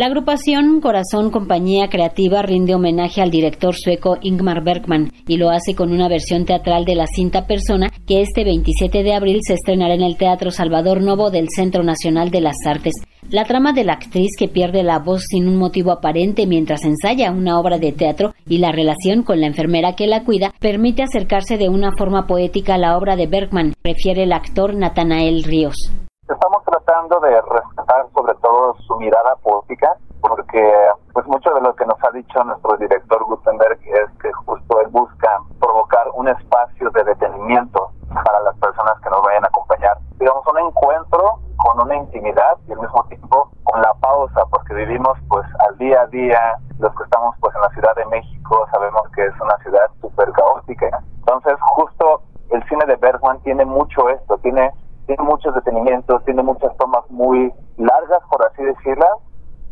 La agrupación Corazón Compañía Creativa rinde homenaje al director sueco Ingmar Bergman y lo hace con una versión teatral de la cinta Persona que este 27 de abril se estrenará en el Teatro Salvador Novo del Centro Nacional de las Artes. La trama de la actriz que pierde la voz sin un motivo aparente mientras ensaya una obra de teatro y la relación con la enfermera que la cuida permite acercarse de una forma poética a la obra de Bergman, refiere el actor Natanael Ríos. Tratando de rescatar sobre todo su mirada poética, porque pues mucho de lo que nos ha dicho nuestro director Gutenberg es que justo él busca provocar un espacio de detenimiento para las personas que nos vayan a acompañar. Digamos, un encuentro con una intimidad y al mismo tiempo con la pausa, porque vivimos pues al día a día, los que estamos pues en la Ciudad de México sabemos que es una ciudad súper caótica. Entonces justo el cine de Bergman tiene mucho esto, tiene tiene muchos detenimientos, tiene muchas tomas muy largas, por así decirlas,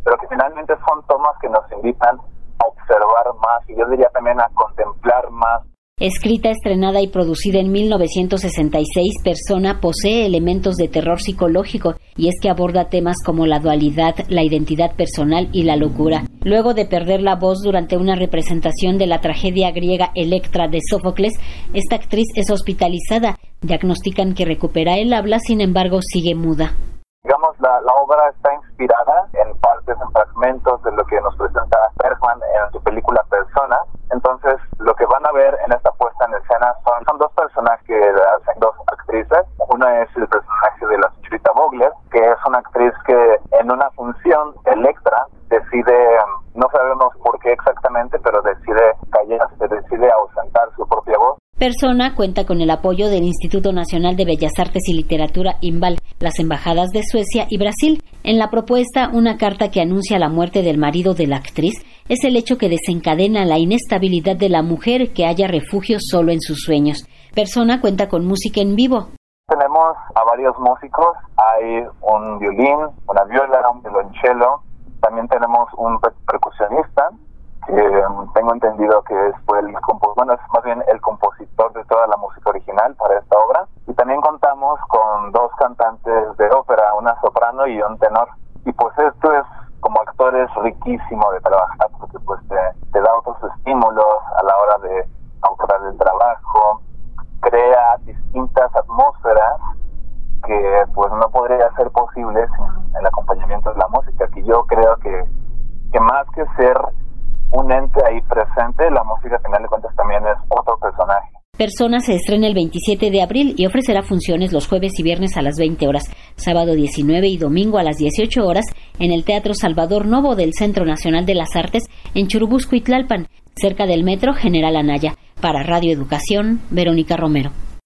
pero que finalmente son tomas que nos invitan a observar más y yo diría también a contemplar más Escrita, estrenada y producida en 1966, Persona posee elementos de terror psicológico y es que aborda temas como la dualidad, la identidad personal y la locura. Luego de perder la voz durante una representación de la tragedia griega Electra de Sófocles, esta actriz es hospitalizada. Diagnostican que recupera el habla, sin embargo sigue muda. Digamos, la, obra está inspirada en partes, en fragmentos de lo que nos presenta Bergman en su película Persona. Entonces, ver en esta puesta en escena son, son dos personajes que hacen dos actrices. Una es el personaje de la señorita Vogler, que es una actriz que en una función Electra decide, no sabemos por qué exactamente, pero decide callarse, decide ausentar su propia voz Persona cuenta con el apoyo del Instituto Nacional de Bellas Artes y Literatura IMBAL, las embajadas de Suecia y Brasil. En la propuesta, una carta que anuncia la muerte del marido de la actriz es el hecho que desencadena la inestabilidad de la mujer que haya refugio solo en sus sueños. Persona cuenta con música en vivo. Tenemos a varios músicos, hay un violín, una viola, un violonchelo, también tenemos un percusionista tengo entendido que fue el bueno, es más bien el compositor de toda la música original para esta obra. Y también contamos con dos cantantes de ópera, una soprano y un tenor. Y pues esto es como actores riquísimo de trabajar pues te, da otros estímulos a la hora de abordar el trabajo, crea distintas atmósferas que pues no podría ser posible sin el acompañamiento de la música, que yo creo que, que más que ser un ente ahí presente, la música al final de cuentas también es otro personaje. Persona se estrena el 27 de abril y ofrecerá funciones los jueves y viernes a las 20 horas, sábado 19 y domingo a las 18 horas en el Teatro Salvador Novo del Centro Nacional de las Artes en Churubusco y cerca del Metro General Anaya. Para Radio Educación, Verónica Romero.